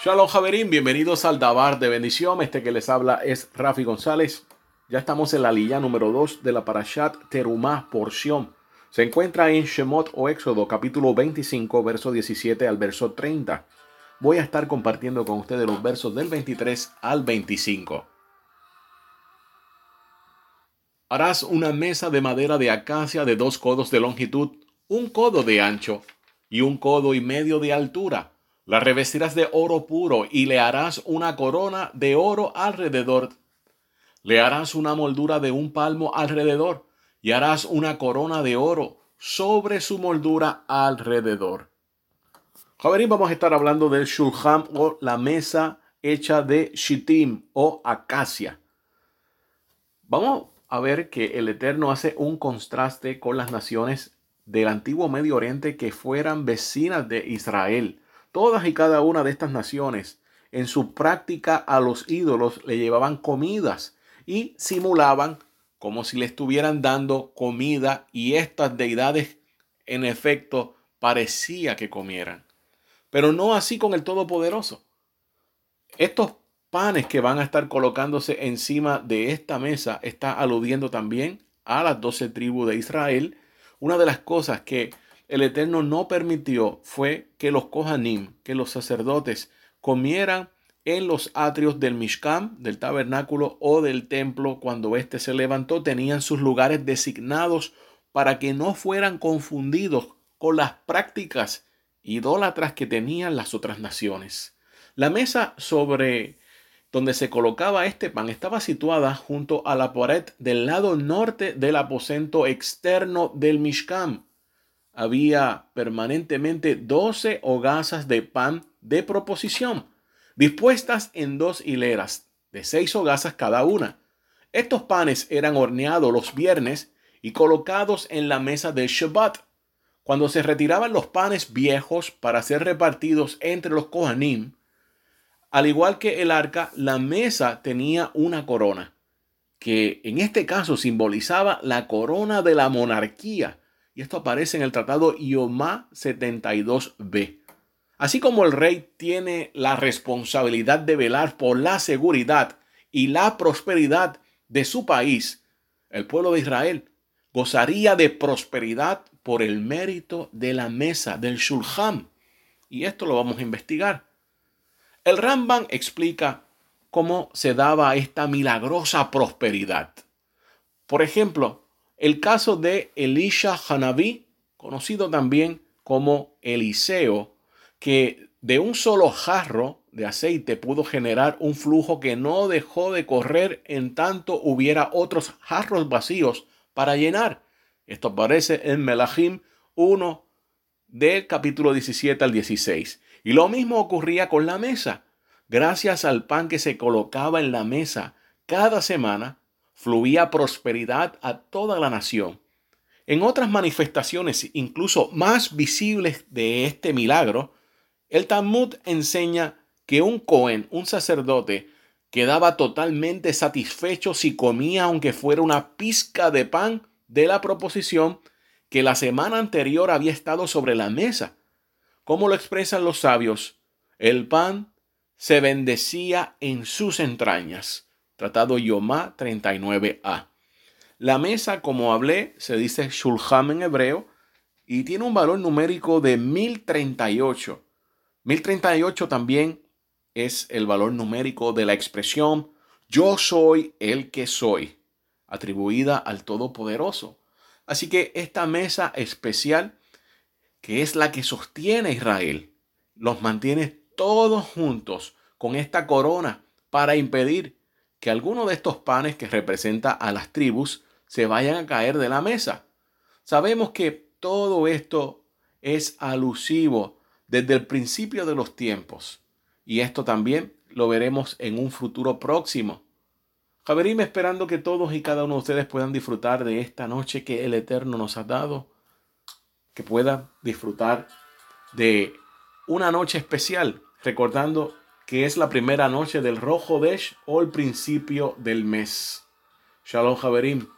Shalom Javerín, bienvenidos al Dabar de bendición. Este que les habla es Rafi González. Ya estamos en la lilla número 2 de la Parashat Terumá porción. Se encuentra en Shemot o Éxodo, capítulo 25, verso 17 al verso 30. Voy a estar compartiendo con ustedes los versos del 23 al 25. Harás una mesa de madera de acacia de dos codos de longitud, un codo de ancho y un codo y medio de altura la revestirás de oro puro y le harás una corona de oro alrededor. Le harás una moldura de un palmo alrededor y harás una corona de oro sobre su moldura alrededor. Javerín, vamos a estar hablando del shulham o la mesa hecha de shitim o acacia. Vamos a ver que el Eterno hace un contraste con las naciones del antiguo Medio Oriente que fueran vecinas de Israel Todas y cada una de estas naciones en su práctica a los ídolos le llevaban comidas y simulaban como si le estuvieran dando comida y estas deidades en efecto parecía que comieran. Pero no así con el Todopoderoso. Estos panes que van a estar colocándose encima de esta mesa está aludiendo también a las doce tribus de Israel. Una de las cosas que el Eterno no permitió fue que los Kohanim, que los sacerdotes, comieran en los atrios del Mishkan, del tabernáculo o del templo cuando éste se levantó, tenían sus lugares designados para que no fueran confundidos con las prácticas idólatras que tenían las otras naciones. La mesa sobre donde se colocaba este pan estaba situada junto a la pared del lado norte del aposento externo del Mishkan había permanentemente doce hogazas de pan de proposición, dispuestas en dos hileras, de seis hogazas cada una. Estos panes eran horneados los viernes y colocados en la mesa del Shabbat. Cuando se retiraban los panes viejos para ser repartidos entre los Kohanim, al igual que el arca, la mesa tenía una corona, que en este caso simbolizaba la corona de la monarquía y esto aparece en el tratado IOMA 72b. Así como el rey tiene la responsabilidad de velar por la seguridad y la prosperidad de su país, el pueblo de Israel gozaría de prosperidad por el mérito de la mesa del Shulham. Y esto lo vamos a investigar. El Ramban explica cómo se daba esta milagrosa prosperidad. Por ejemplo, el caso de Elisha Hanabi, conocido también como Eliseo, que de un solo jarro de aceite pudo generar un flujo que no dejó de correr en tanto hubiera otros jarros vacíos para llenar. Esto aparece en Melahim 1 del capítulo 17 al 16. Y lo mismo ocurría con la mesa. Gracias al pan que se colocaba en la mesa cada semana, fluía prosperidad a toda la nación. En otras manifestaciones, incluso más visibles de este milagro, el Talmud enseña que un Cohen, un sacerdote, quedaba totalmente satisfecho si comía aunque fuera una pizca de pan de la proposición que la semana anterior había estado sobre la mesa. Como lo expresan los sabios, el pan se bendecía en sus entrañas. Tratado Yomá 39a. La mesa, como hablé, se dice Shulham en hebreo y tiene un valor numérico de 1038. 1038 también es el valor numérico de la expresión yo soy el que soy, atribuida al Todopoderoso. Así que esta mesa especial, que es la que sostiene Israel, los mantiene todos juntos con esta corona para impedir que alguno de estos panes que representa a las tribus se vayan a caer de la mesa. Sabemos que todo esto es alusivo desde el principio de los tiempos y esto también lo veremos en un futuro próximo. Javerim, esperando que todos y cada uno de ustedes puedan disfrutar de esta noche que el Eterno nos ha dado, que puedan disfrutar de una noche especial, recordando que es la primera noche del Rojo Desh o el principio del mes. Shalom Javerim.